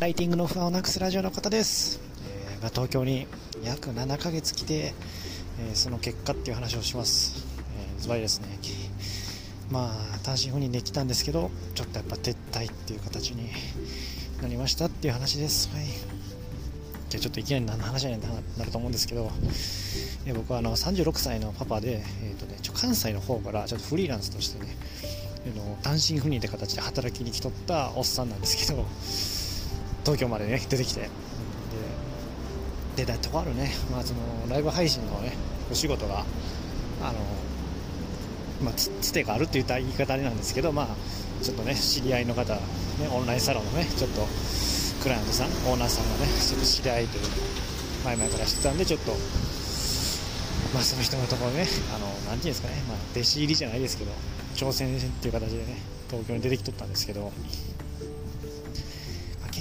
ライティングの不安をなくすラジオの方です、えー、まあ、東京に約7ヶ月来て、えー、その結果っていう話をします、えー、ズバリですね。まあ単身赴任できたんですけどちょっとやっぱ撤退っていう形になりましたっていう話です。はい。じゃあちょっといきなり何の話になると思うんですけどえ僕はあの36歳のパパで、えーとね、ちょ関西の方からちょっとフリーランスとしてねの単身赴任って形で働きに来とったおっさんなんですけど東京までね出てきて。ででとあるね、まあ、そのライブ配信のねお仕事があのまあ、つつてがあるって言った言い方あれなんですけど、まあ、ちょっとね知り合いの方、ね、オンラインサロンのねちょっとクライアントさんオーナーさんがねちょっと知り合いという前々からしてたんでちょっとまあその人のところねあのなんていうんですかね、まあ、弟子入りじゃないですけど挑戦っていう形でね東京に出てきとったんですけど、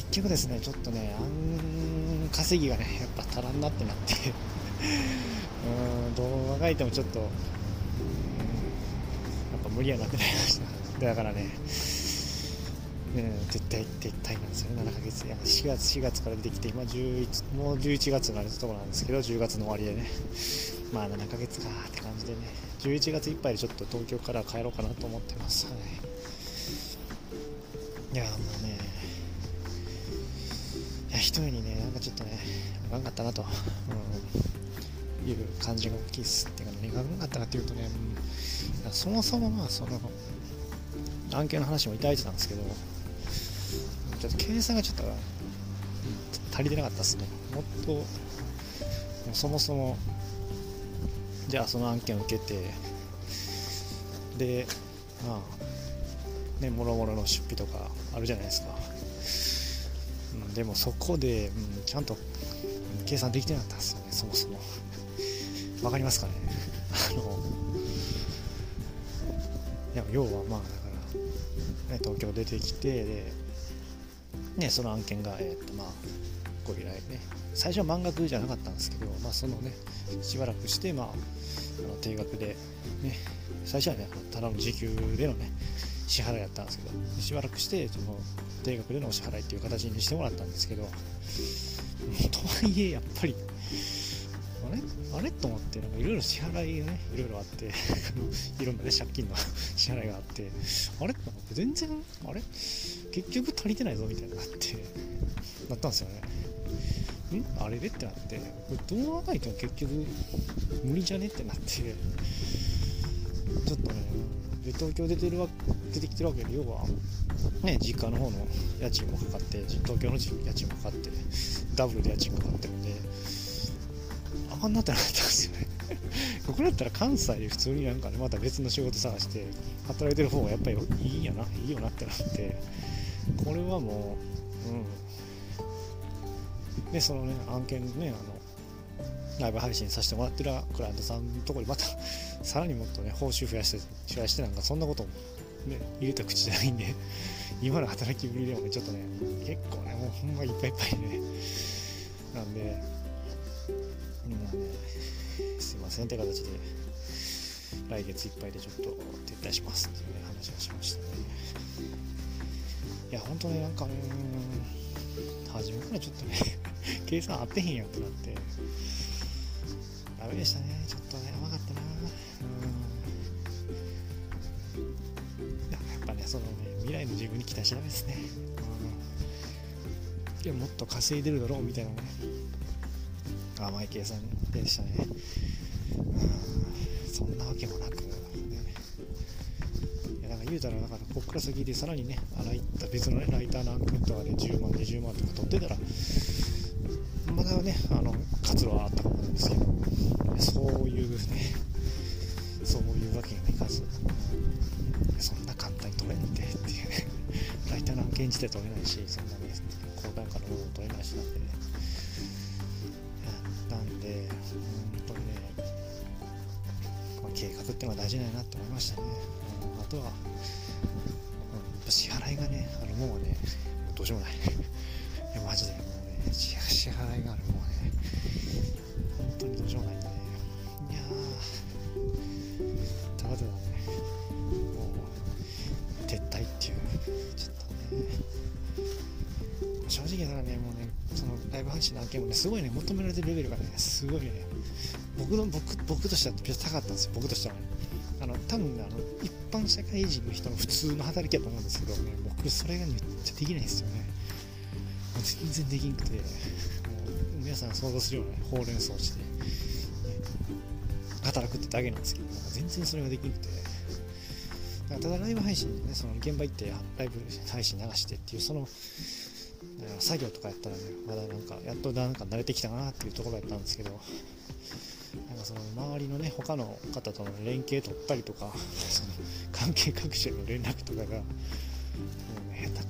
結局ですねちょっとねあん稼ぎがねやっぱ足らんなってなって。うんどうあがいてもちょっとやっぱ無理やなってなりました。だからねうん、絶対撤退なんですよね、7ヶ月、いや4月 ,4 月から出てきて、今11、もう11月になるところなんですけど、10月の終わりでね、まあ7ヶ月かって感じでね、11月いっぱいでちょっと東京から帰ろうかなと思ってます。はい、いや、もうね、一人にね、なんかちょっとね、あかんかったなと、うん、いう感じが大きいっす。っていうか、何があかんかったかっていうとね、うん、そもそもまあ、その、案件の話もいただいてたんですけど、ちょっと計算がちょっと、足りてなかったですね。もっと、そもそもじゃあその案件を受けてでまあねもろもろの出費とかあるじゃないですか、でもそこで、うん、ちゃんと計算できてなかったんですよねそもそも。わかりますかね？あのいや要はまあだから、ね、東京出てきてで、ね、その案件がえー、っとまあご依頼ね最初は満額じゃなかったんですけど、まあ、そのねしばらくして、まあ、あの定額で、ね、最初はねただの時給でのね支払いだったんですけどしばらくしてその定額でのお支払いっていう形にしてもらったんですけどとはいえやっぱりあれあれと思ってなんかいろいろ支払いがねいろいろあって いろんなね借金の 支払いがあってあれ全然あれ結局足りてないぞみたいになってなったんですよね。んあれでってなってこれどう考えても結局無理じゃねってなってちょっとねで東京出てるわ出てきてるわけで要はね実家の方の家賃もかかって東京の家賃もかかってダブルで家賃かかってるんであかんなってなったんですよね。ここだったら関西で普通になんかねまた別の仕事探して働いてる方がやっぱりいいんやないいよなってなってこれはもううん。でそのね案件ねあのライブ配信させてもらってるクライアントさんのところにまた さらにもっとね報酬増やして増やしてなんかそんなこともね言うた口じゃないんで 今の働きぶりでもねちょっとね結構ねもうほんまいっぱいいっぱいねなんでみんすいませんって形で来月いっぱいでちょっと撤退しますっていうね話をしましたね。いや本当ねなんかうん初めからちょっとね 計算合ってへんやんってなって。ダメでしたね。ちょっとね甘かったな。うん。やっぱねそのね未来の自分に期待しちゃダメですね。うん。いやもっと稼いでるだろうみたいなね。甘い計算でしたね。うん。そんなわけもなく。言うたら、だからこっから先でさらにね、ライ別の、ね、ライターのアンケートとかで10万、20万とか取ってたら、まだね、あの活路はあったかもなんですけど、そういうね、そういうわけにはいかず、そんな簡単に取れんでっていうね、ライターの案件自体取れないし、そんなね、高単価のもの取れないしなんでね、なんで、本当にね、まあ、計画ってのは大事だなって思いましたね。あとは、うん、支払いがねあるもんはねどうしようもない。いやマジで。支払いがあるもんはね本当にどうしようもないんでいやただただねもう撤退っていうちょっとね正直ならねもうねそのライブ配信の案件もねすごいね求められてるレベルがねすごいね僕の僕僕としてはめっちゃ高かったんですよ僕としてはねあの多分ねあの一般社会人の人の普通の働きだと思うんですけどね僕それがめっちゃできないですよね。う全然できんくてもう皆さん想像するような、ね、ほうれん草して、ね、働くってだけなんですけど全然それができなくてただライブ配信でねその現場行ってライブ配信流してっていうその作業とかやったらねまだなんかやっとなんか慣れてきたかなっていうところやったんですけどなんかその周りのね他の方との連携取ったりとかその関係各所の連絡とかが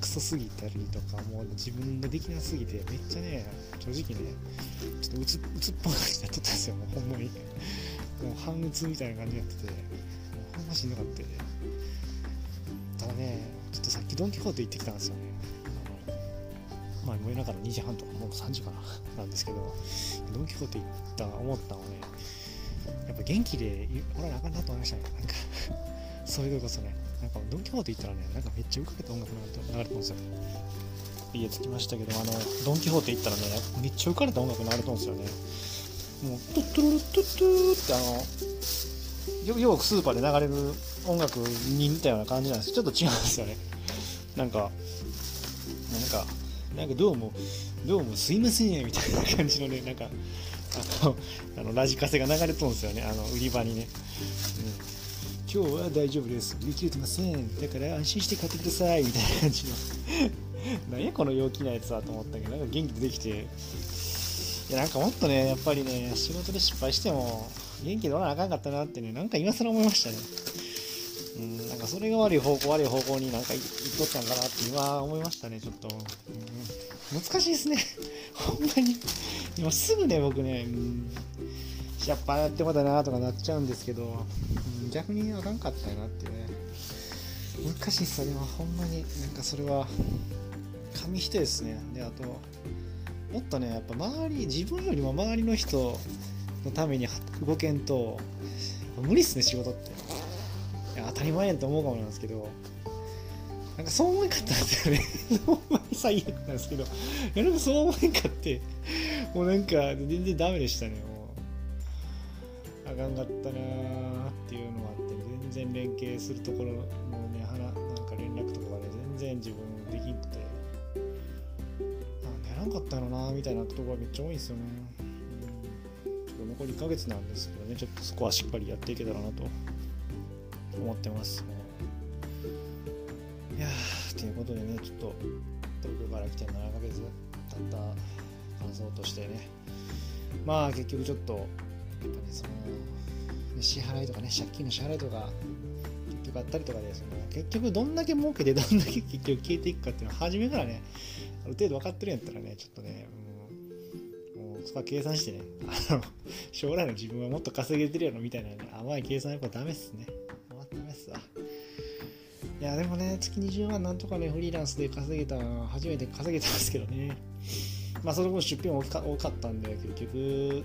もう、ね、下手くそすぎたりとかもう自分でできなすぎてめっちゃね正直ねちょっとうつうつっぽい感じになっとったんですよもうほんまに。もう半うつみたいな感じになっててもうほんましんどかったただねちょっとさっきドン・キホーテ行ってきたんですよね。あのまあ、夜中の2時半とかもう3時かななんですけどドン・キホーテ行った思ったのはねやっぱ元気でおらなあかんなと思いましたね。なんか それこそね。なんかドン・キホーテ行ったらねなんかめっちゃ浮かれた音楽流れてるんですよ家着きましたけどあのドン・キホーテ行ったらねめっちゃ浮かれた音楽流れてるんですよね。もうトゥットゥルトゥットゥってあのよくスーパーで流れる音楽に似たような感じなんですちょっと違うんですよね。なんかなんかなんかどうも、どうもすいませんみたいな感じのね、なんか、あの、あのラジカセが流れとるんですよね、あの、売り場にね。うん、今日は大丈夫です。売り切れてません。だから安心して買ってください。みたいな感じの。何やこの陽気なやつはと思ったけど、なんか元気出てきて、いや、なんかもっとね、やっぱりね、仕事で失敗しても、元気でおらなあかんかったなってね、なんか今更思いましたね。うん、なんかそれが悪い方向悪い方向になんかいっとったんかなって今思いましたねちょっと、うん、難しいですね ほんまに今すぐね僕ね、うん、やっぱやってもだなとかなっちゃうんですけど、うん、逆にあかんかったよなっていうね。難しいっすよでもほんまに。なんかそれは紙一重ですね。であともっとねやっぱ周り自分よりも周りの人のために動けんと無理っすね仕事って。いや当たり前やんと思うかもなんですけど。なんかそう思えんかったんですよね。ほんまに最悪なんですけど。いやでもそう思えんかってもうなんか全然ダメでしたね。かんかったなーっていうのはあって全然連携するところもねなんか連絡とかがね全然自分できんくてあ寝らんかったのなみたいなところがめっちゃ多いんですよねちょっと残り1ヶ月なんですけどねちょっとそこはしっかりやっていけたらなと思ってます。いやー、ということでね、ちょっと東京から来て7ヶ月経った感想としてね、まあ結局ちょっと、やっぱね、その、支払いとかね、借金の支払いとか、結局あったりとかで、その結局どんだけ儲けてどんだけ 結局消えていくかっていうのは初めからね、ある程度分かってるんやったらね、ちょっとね、もうそこは計算してね、あの 将来の自分はもっと稼げてるやろみたいな、ね、甘い計算やっぱダメっすね。ですわ。いや、でもね、月20万なんとかね、フリーランスで稼げた、初めて稼げたんですけどね。まあ、その分出費も多かったんで、結局、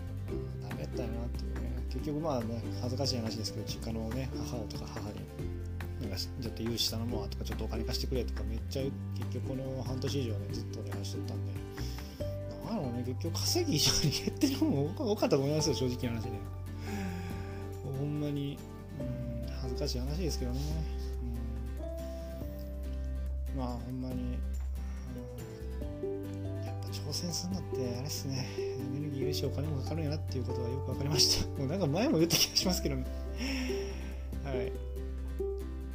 ダメやったよなっていう。結局、まあね、恥ずかしい話ですけど、実家のね、母とか母に、なんかちょっと融資したのもとか、ちょっとお金貸してくれとか、めっちゃ、結局この半年以上ね、ずっとお願いしとったんで、なんだろね、結局稼ぎ以上に減ってるのも多かったと思いますよ、正直な話で、ほんまに。うん、恥ずかしい話ですけどね、うん、まあほんまに、戦するのってあれっすねエネルギーいるしお金もかかるんやなっていうことはよく分かりました もうなんか前も言った気がしますけどね はい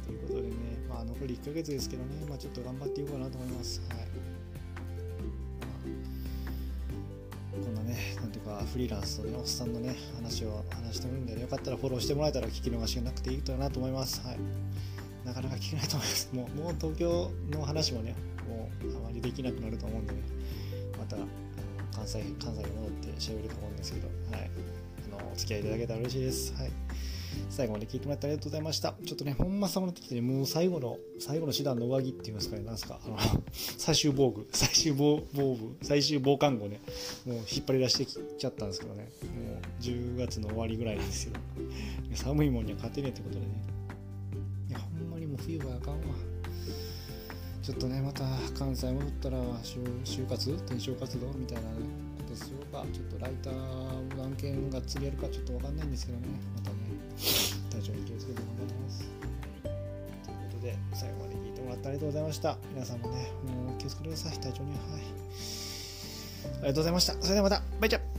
ということでねまあ残り1ヶ月ですけどねまあちょっと頑張っていこうかなと思いますはいこんなね、なんていうか、フリーランスの、ね、おっさんのね、話を話してもいいんで、ね、よかったらフォローしてもらえたら聞き逃しがなくていいかなと思います。はい。なかなか聞けないと思います。もう、もう東京の話もね、もうあまりできなくなると思うんでね、また、あの関西、関西に戻って喋ると思うんですけど、はい。あの、お付き合いいただけたら嬉しいです。はい。最後まで聞いてもらってありがとうございました。ちょっとね、ほんま寒なってきてね、もう最後の、最後の手段の上着って言いますかね、なんすか、あの、最終防具、最終防防具、最終防寒具をね、もう引っ張り出してきちゃったんですけどね、もう10月の終わりぐらいですよ。寒いもんには勝てねえってことでね。いや、ほんまにもう冬はあかんわ。ちょっとねまた関西戻ったら就活転職活動みたいなことするかちょっとライターの案件が次やるかちょっと分かんないんですけどね。またね体調に気をつけて頑張ります。ということで最後まで聞いてもらってありがとうございました。皆さんもねもう気をつけてください。体調にははい。ありがとうございました。それではまた。バイチャ。